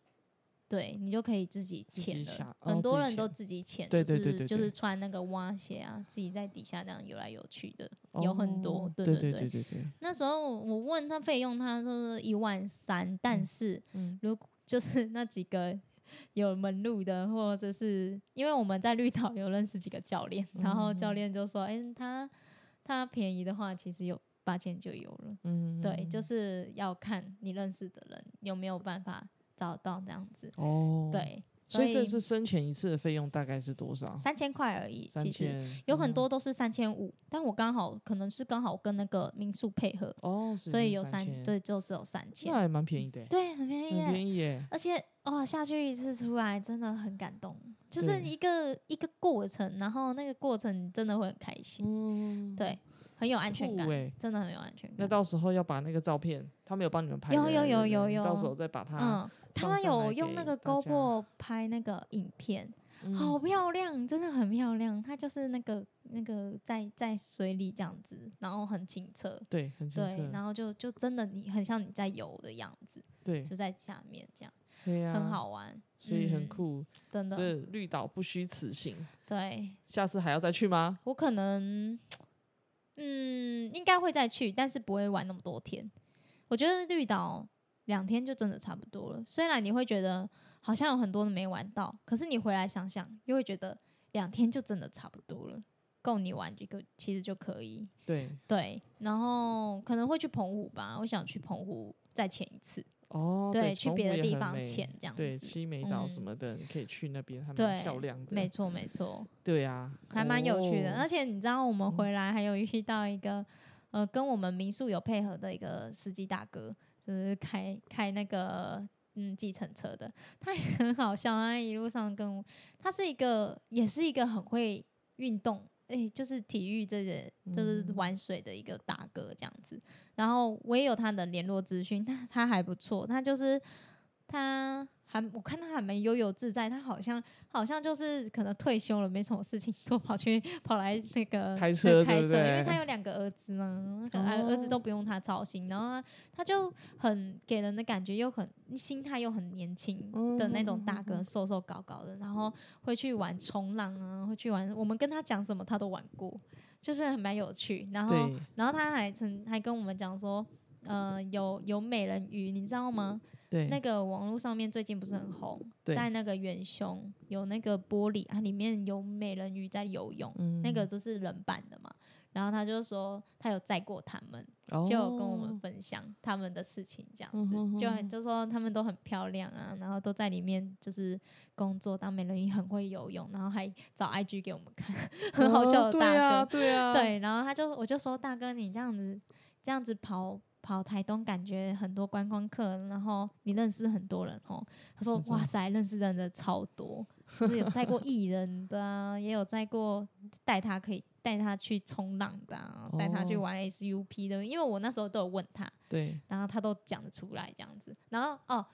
对你就可以自己潜了，很多人都自己潜，就是就是穿那个蛙鞋啊，自己在底下这样游来游去的，有很多，对对对对对。那时候我问他费用，他说是一万三，但是如果就是那几个有门路的，或者是因为我们在绿岛有认识几个教练，然后教练就说，哎，他他便宜的话，其实有八千就有了，嗯，对，就是要看你认识的人有没有办法。找到这样子哦，对，所以这次生前一次的费用大概是多少？三千块而已，其实有很多都是三千五，但我刚好可能是刚好跟那个民宿配合哦，所以有三对，就只有三千，那还蛮便宜的，对，很便宜，很便宜耶，而且哇，下去一次出来真的很感动，就是一个一个过程，然后那个过程真的会很开心，嗯，对。很有安全感，真的很有安全感。那到时候要把那个照片，他们有帮你们拍，有有有有有，到时候再把它。嗯，他们有用那个 GoPro 拍那个影片，好漂亮，真的很漂亮。它就是那个那个在在水里这样子，然后很清澈，对，很清澈。然后就就真的你很像你在游的样子，对，就在下面这样，对呀，很好玩，所以很酷，真的。是绿岛不虚此行，对。下次还要再去吗？我可能。嗯，应该会再去，但是不会玩那么多天。我觉得绿岛两天就真的差不多了。虽然你会觉得好像有很多都没玩到，可是你回来想想，又会觉得两天就真的差不多了，够你玩这个其实就可以。对对，然后可能会去澎湖吧，我想去澎湖再潜一次。哦，对，去别的地方潜这样子，对，七美岛什么的，你可以去那边，还蛮漂亮的。没错，没错。对啊，还蛮有趣的。而且你知道，我们回来还有遇到一个，呃，跟我们民宿有配合的一个司机大哥，就是开开那个嗯计程车的，他也很好笑，他一路上跟我，他是一个，也是一个很会运动。哎，就是体育这些，就是玩水的一个大哥这样子。然后我也有他的联络资讯，他他还不错，他就是他。还我看他还蛮悠游自在，他好像好像就是可能退休了，没什么事情做，跑去跑来那个开车，开车，因为他有两个儿子呢，儿子都不用他操心，然后他就很给人的感觉又很心态又很年轻的那种大哥，瘦瘦高高的，然后会去玩冲浪啊，会去玩，我们跟他讲什么他都玩过，就是很蛮有趣。然后然后他还曾还跟我们讲说，呃，有有美人鱼，你知道吗？那个网络上面最近不是很红，在那个远雄有那个玻璃啊，里面有美人鱼在游泳，那个都是人扮的嘛。然后他就说他有载过他们，就跟我们分享他们的事情，这样子就就说他们都很漂亮啊，然后都在里面就是工作当美人鱼，很会游泳，然后还找 IG 给我们看，很好笑的大哥，对啊，对，然后他就我就说大哥你这样子这样子跑。跑台东感觉很多观光客，然后你认识很多人哦。他说：“哇塞，认识真的超多，就是有载过艺人的，[LAUGHS] 也有载过带他可以带他去冲浪的，带他去玩 SUP 的。因为我那时候都有问他，对，然后他都讲得出来这样子。然后哦，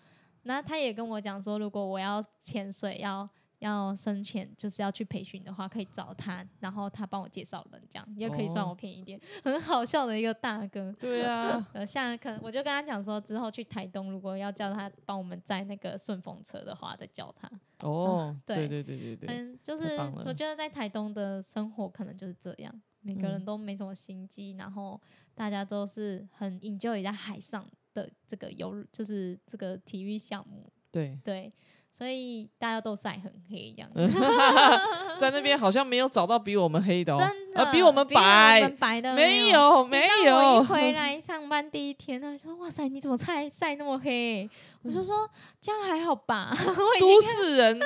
那他也跟我讲说，如果我要潜水要要深潜，就是要去培训的话，可以找他，然后他帮我介绍人，这样也可以算我便宜一点。很好笑的一个大哥。对啊，[LAUGHS] 呃，像可能我就跟他讲说，之后去台东，如果要叫他帮我们载那个顺风车的话，再叫他。哦，对对对对对对，嗯，就是我觉得在台东的生活可能就是这样，每个人都没什么心机，然后大家都是很 enjoy 在海上的这个游，就是这个体育项目。对对。所以大家都晒很黑这样，[LAUGHS] 在那边好像没有找到比我们黑的哦，呃，比我们白，们白的没有没有。回来上班第一天，他说：“哇塞，你怎么晒晒那么黑？”我就说这样还好吧，[LAUGHS] 都市人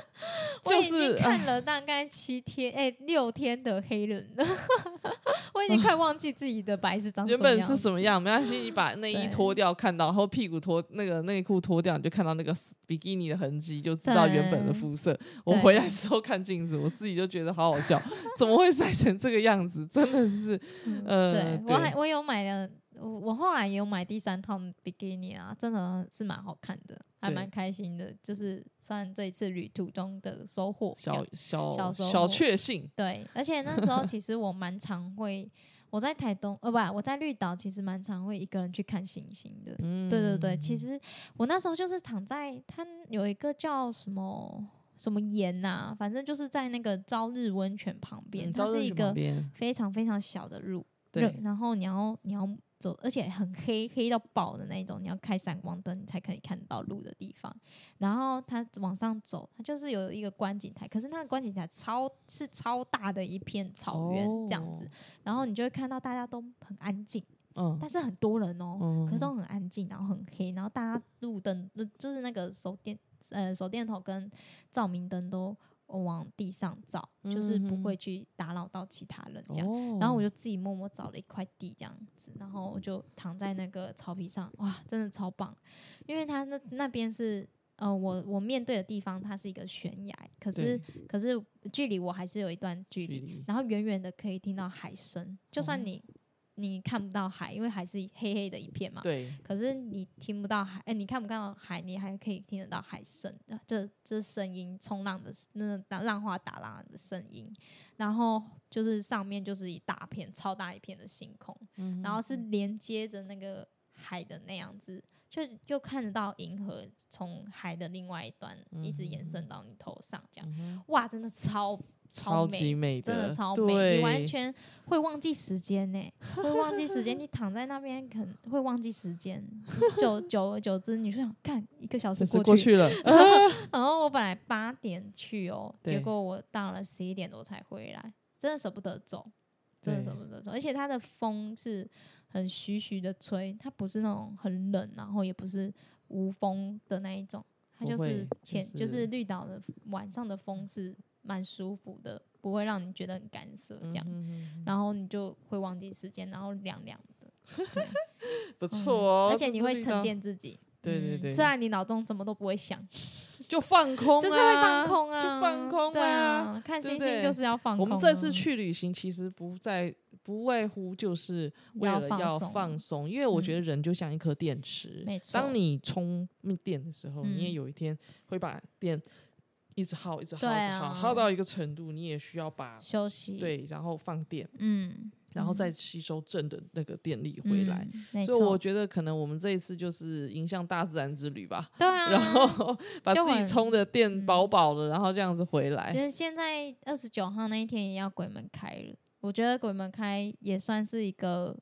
[LAUGHS] 就是看了大概七天哎六天的黑人了，[LAUGHS] 我已经快忘记自己的白是长原本是什么样，没关系，你把内衣脱掉，看到然后屁股脱那个内裤脱掉，你就看到那个比基尼的痕迹，就知道原本的肤色。我回来之后看镜子，我自己就觉得好好笑，怎么会晒成这个样子？真的是，[LAUGHS] 呃，对我还我有买了。我我后来也有买第三套比基尼啊，真的是蛮好看的，还蛮开心的，就是算这一次旅途中的收获，小小小小确幸。对，而且那时候其实我蛮常会，我在台东呃不，我在绿岛其实蛮常会一个人去看星星的。嗯，对对对，其实我那时候就是躺在它有一个叫什么什么岩呐，反正就是在那个朝日温泉旁边，它是一个非常非常小的路，对，然后你要你要。走，而且很黑，黑到爆的那种，你要开闪光灯，你才可以看到路的地方。然后它往上走，它就是有一个观景台，可是那个观景台超是超大的一片草原这样子。然后你就会看到大家都很安静，嗯，但是很多人哦，可是都很安静，然后很黑，然后大家路灯就是那个手电，呃，手电筒跟照明灯都。往地上照，就是不会去打扰到其他人这样。然后我就自己默默找了一块地这样子，然后我就躺在那个草皮上，哇，真的超棒！因为它那那边是呃，我我面对的地方，它是一个悬崖，可是可是距离我还是有一段距离，然后远远的可以听到海声，就算你。你看不到海，因为海是黑黑的一片嘛。对。可是你听不到海，哎，你看不看到海？你还可以听得到海声，这这声音冲浪的那浪浪花打浪的声音。然后就是上面就是一大片超大一片的星空，然后是连接着那个海的那样子，就就看得到银河从海的另外一端一直延伸到你头上，这样，哇，真的超。超级美，真的超美，你完全会忘记时间呢，会忘记时间。你躺在那边，可能会忘记时间。久久而久之，你就想看一个小时过去了。[LAUGHS] [LAUGHS] 然后我本来八点去哦，结果我到了十一点多才回来，真的舍不得走，真的舍不得走。而且它的风是很徐徐的吹，它不是那种很冷，然后也不是无风的那一种，它就是前就是绿岛的晚上的风是。蛮舒服的，不会让你觉得很干涩这样，然后你就会忘记时间，然后凉凉的，[LAUGHS] 不错哦。而且你会沉淀自己，对对对。虽然你脑中什么都不会想，就放空，[LAUGHS] 就是会放空啊，就放空啊。看星星就是要放空。我们这次去旅行，其实不在不外乎就是为了要放松，因为我觉得人就像一颗电池，没错。当你充电的时候，你也有一天会把电。一直耗，一直耗，一直耗，耗到一个程度，你也需要把休息对，然后放电，嗯，然后再吸收正的那个电力回来。所以我觉得可能我们这一次就是迎向大自然之旅吧。对啊，然后 [LAUGHS] 把自己充的电饱饱的，然后这样子回来。其实现在二十九号那一天也要鬼门开了，我觉得鬼门开也算是一个。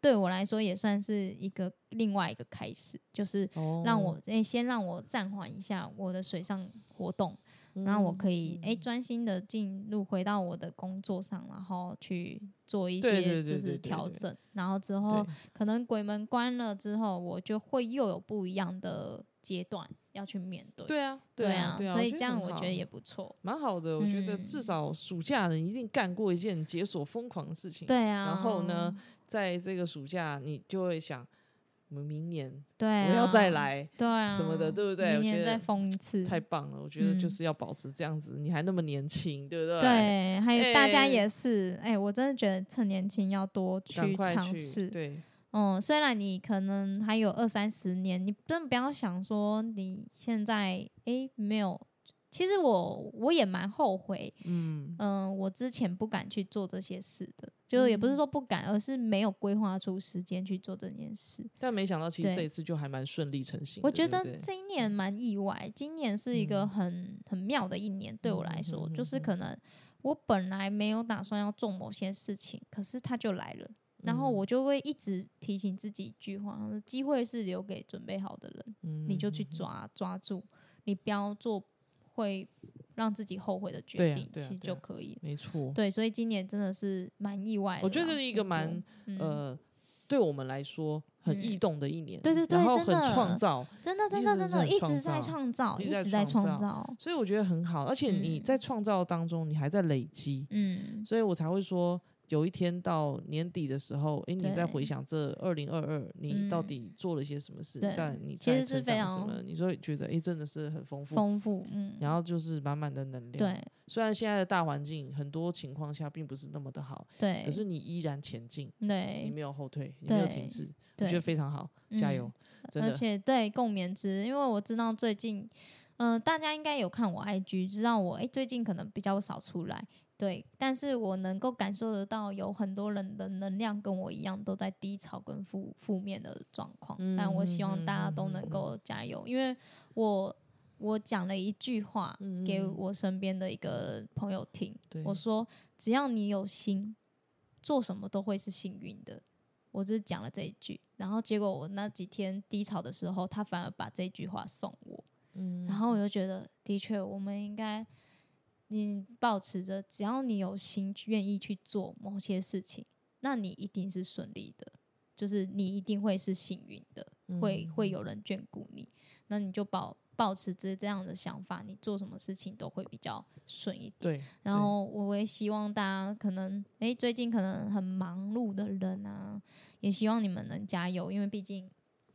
对我来说也算是一个另外一个开始，就是让我诶先让我暂缓一下我的水上活动，然后我可以诶专心的进入回到我的工作上，然后去做一些就是调整，然后之后可能鬼门关了之后，我就会又有不一样的阶段要去面对。对啊，对啊，所以这样我觉得也不错，蛮好的。我觉得至少暑假人一定干过一件解锁疯狂的事情。对啊，然后呢？在这个暑假，你就会想，我们明年对我要再来，对啊，什么的，对不对？明年再疯一次，太棒了！我觉得就是要保持这样子，你还那么年轻，对不对？对，还有大家也是，哎，我真的觉得趁年轻要多去尝试。对，嗯，虽然你可能还有二三十年，你真的不要想说你现在哎没有。其实我我也蛮后悔，嗯嗯，我之前不敢去做这些事的，就也不是说不敢，而是没有规划出时间去做这件事。但没想到，其实这一次就还蛮顺利成型。我觉得这一年蛮意外，今年是一个很很妙的一年，对我来说，就是可能我本来没有打算要做某些事情，可是它就来了，然后我就会一直提醒自己一句话：机会是留给准备好的人，你就去抓抓住，你不要做。会让自己后悔的决定，其实就可以。没错，对，所以今年真的是蛮意外。我觉得这是一个蛮呃，对我们来说很异动的一年。对对对，然后很创造，真的真的真的一直在创造，一直在创造。所以我觉得很好，而且你在创造当中，你还在累积。嗯，所以我才会说。有一天到年底的时候，哎，你再回想这二零二二，你到底做了些什么事？但你其实是非常什么？你说觉得哎，真的是很丰富，丰富，嗯。然后就是满满的能量。对，虽然现在的大环境很多情况下并不是那么的好，对，可是你依然前进，对，你没有后退，你没有停滞，我觉得非常好，加油！真的而且对共勉之，因为我知道最近，嗯，大家应该有看我 IG，知道我哎，最近可能比较少出来。对，但是我能够感受得到，有很多人的能量跟我一样，都在低潮跟负负面的状况。但我希望大家都能够加油，因为我我讲了一句话给我身边的一个朋友听，我说只要你有心，做什么都会是幸运的。我只是讲了这一句，然后结果我那几天低潮的时候，他反而把这句话送我，嗯，然后我就觉得，的确，我们应该。你保持着，只要你有心，愿意去做某些事情，那你一定是顺利的，就是你一定会是幸运的，会会有人眷顾你。那你就保保持着这样的想法，你做什么事情都会比较顺一点。对。然后我也希望大家可能，诶，最近可能很忙碌的人啊，也希望你们能加油，因为毕竟。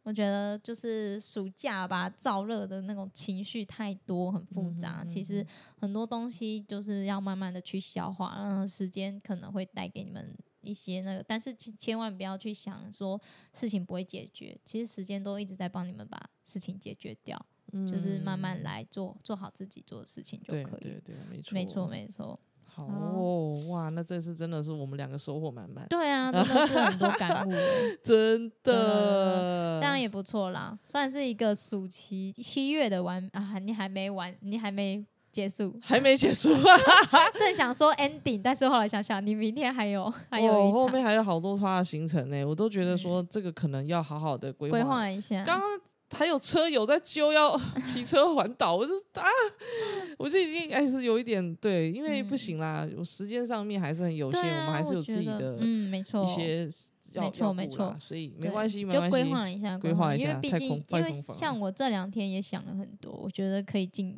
我觉得就是暑假吧，燥热的那种情绪太多，很复杂。其实很多东西就是要慢慢的去消化，然时间可能会带给你们一些那个，但是千万不要去想说事情不会解决，其实时间都一直在帮你们把事情解决掉，就是慢慢来做，做好自己做的事情就可以。对对对，没错，没错，没错。哦，哇，那这次真的是我们两个收获满满。对啊，真的是很多感悟，[LAUGHS] 真的，这样也不错啦，算是一个暑期七月的完啊，你还没完，你还没结束，[LAUGHS] 还没结束，[LAUGHS] 正想说 ending，但是后来想想，你明天还有还有一后面还有好多花的行程呢，我都觉得说这个可能要好好的规划一下。刚刚。还有车友在揪要骑车环岛，我就啊，[LAUGHS] 我就已经还是有一点对，因为不行啦，我时间上面还是很有限，我们还是有自己的嗯，没错，一些没错没错，所以没关系，就规划一下，规划一下，因为毕竟因为像我这两天也想了很多，我觉得可以进，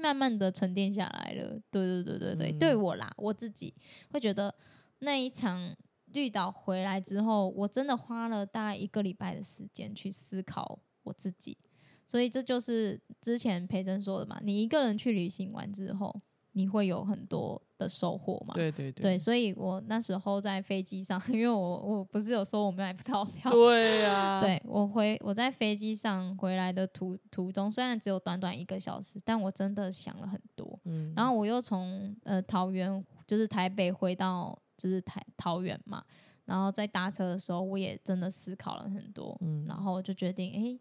慢慢的沉淀下来了。对对对对对，对我啦，我自己会觉得那一场绿岛回来之后，我真的花了大概一个礼拜的时间去思考。我自己，所以这就是之前培珍说的嘛。你一个人去旅行完之后，你会有很多的收获嘛？对对对。所以我那时候在飞机上，因为我我不是有说我买不到票。对呀。对我回我在飞机上回来的途途中，虽然只有短短一个小时，但我真的想了很多。嗯。然后我又从呃桃园，就是台北回到就是台桃园嘛，然后在搭车的时候，我也真的思考了很多。嗯。然后就决定，哎。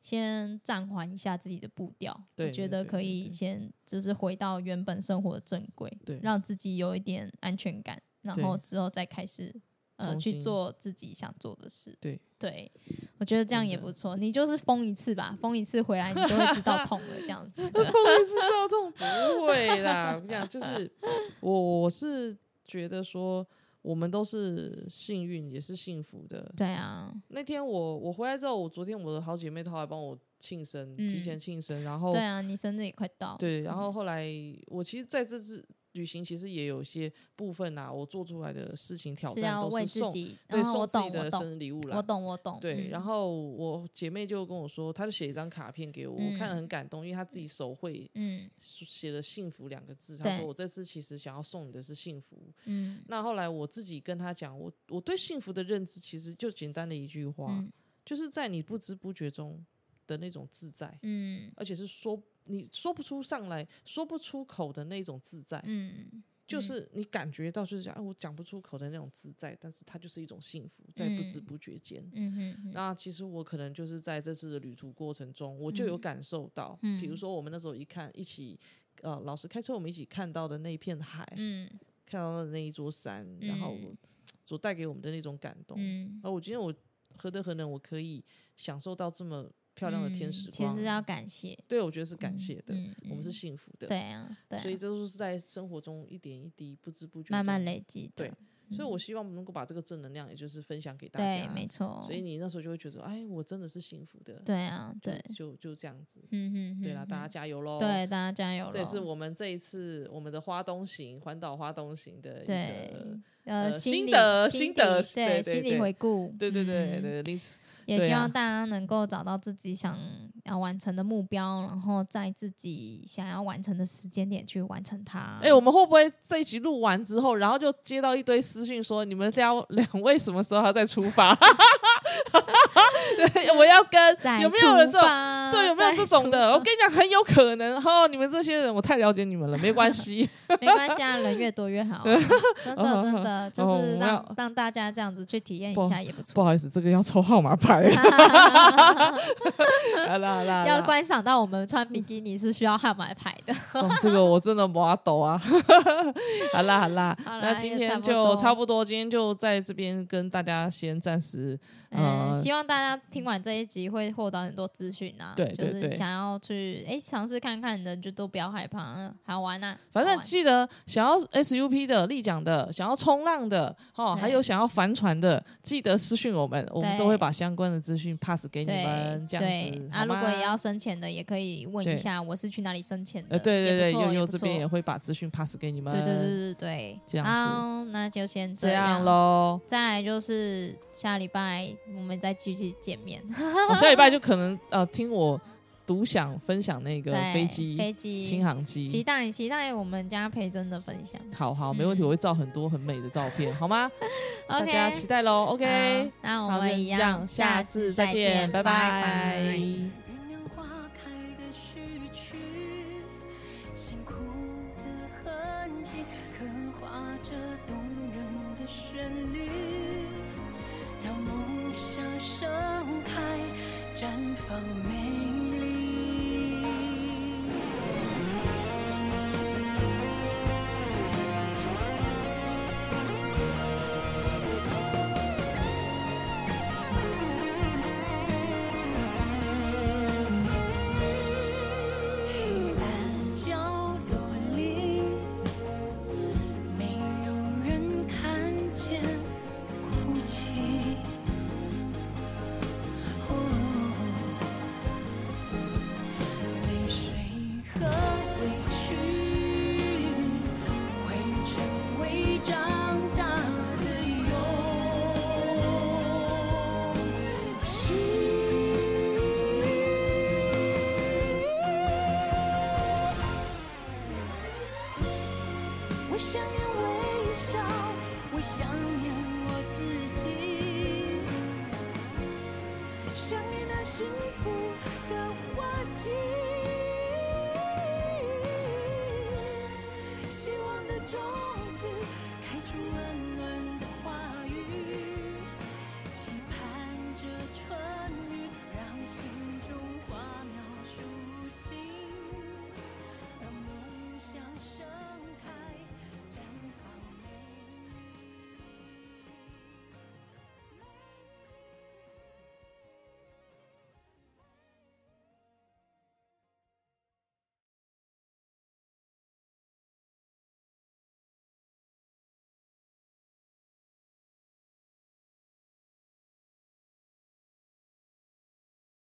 先暂缓一下自己的步调，我觉得可以先就是回到原本生活的正轨，让自己有一点安全感，然后之后再开始呃去做自己想做的事。对，对我觉得这样也不错。你就是疯一次吧，疯一次回来你就会知道痛了，这样子。[LAUGHS] 疯一次知道痛不会啦，我讲就是 [LAUGHS] 我我是觉得说。我们都是幸运，也是幸福的。对啊，那天我我回来之后，我昨天我的好姐妹她来帮我庆生，提前庆生，然后对啊，你生日也快到。对，然后后来我其实在这次。旅行其实也有些部分啊，我做出来的事情挑战都是送对送自己的生日礼物啦。我懂我懂。对，然后我姐妹就跟我说，她就写一张卡片给我，我看了很感动，因为她自己手绘，嗯，写了“幸福”两个字。她说我这次其实想要送你的是幸福。嗯。那后来我自己跟她讲，我我对幸福的认知其实就简单的一句话，就是在你不知不觉中的那种自在，嗯，而且是说。你说不出上来，说不出口的那种自在，嗯，就是你感觉到就是讲，哎，我讲不出口的那种自在，但是它就是一种幸福，在不知不觉间。嗯哼，那其实我可能就是在这次的旅途过程中，我就有感受到，比如说我们那时候一看一起，呃，老师开车我们一起看到的那一片海，嗯，看到的那一座山，然后所带给我们的那种感动，嗯，而我今天我何德何能，我可以享受到这么。漂亮的天使光，其实要感谢。对，我觉得是感谢的。我们是幸福的。对啊，对。所以这都是在生活中一点一滴、不知不觉慢慢累积。对，所以我希望能够把这个正能量，也就是分享给大家。对，没错。所以你那时候就会觉得，哎，我真的是幸福的。对啊，对，就就这样子。嗯嗯。对啦，大家加油喽！对，大家加油。这也是我们这一次我们的花东行环岛花东行的一个呃心得心得对心理回顾。对对对对，历史。也希望大家能够找到自己想要完成的目标，然后在自己想要完成的时间点去完成它。哎，我们会不会这一集录完之后，然后就接到一堆私讯说，你们家 [LAUGHS] 两位什么时候要再出发？[LAUGHS] [LAUGHS] 我要跟有没有人这种？对，有没有这种的？我跟你讲，很有可能。哦，你们这些人，我太了解你们了，没关系，[LAUGHS] 没关系啊，人越多越好。[LAUGHS] 真的，真的，就是让让大家这样子去体验一下也不错。不好意思，这个要抽号码牌。好啦好啦，要观赏到我们穿比基尼是需要号码牌的。这个我真的不抖啊。好啦好啦，那今天就差不多，今天就在这边跟大家先暂时。嗯，希望大家听完这一集会获得很多资讯啊。对就是，想要去哎尝试看看的，就都不要害怕，好玩呐。反正记得想要 SUP 的、立桨的、想要冲浪的，哦，还有想要帆船的，记得私讯我们，我们都会把相关的资讯 pass 给你们。这样子啊，如果也要深潜的，也可以问一下，我是去哪里深潜的。对对对，悠悠这边也会把资讯 pass 给你们。对对对对对，这样子，那就先这样喽。再来就是下礼拜。我们再继续见面。我下礼拜就可能呃，听我独享分享那个飞机、飞机、新航机，期待期待我们家培真的分享。好好，没问题，我会照很多很美的照片，好吗？[LAUGHS] 大家期待喽。OK，那我们一样，下次再见，拜拜。绽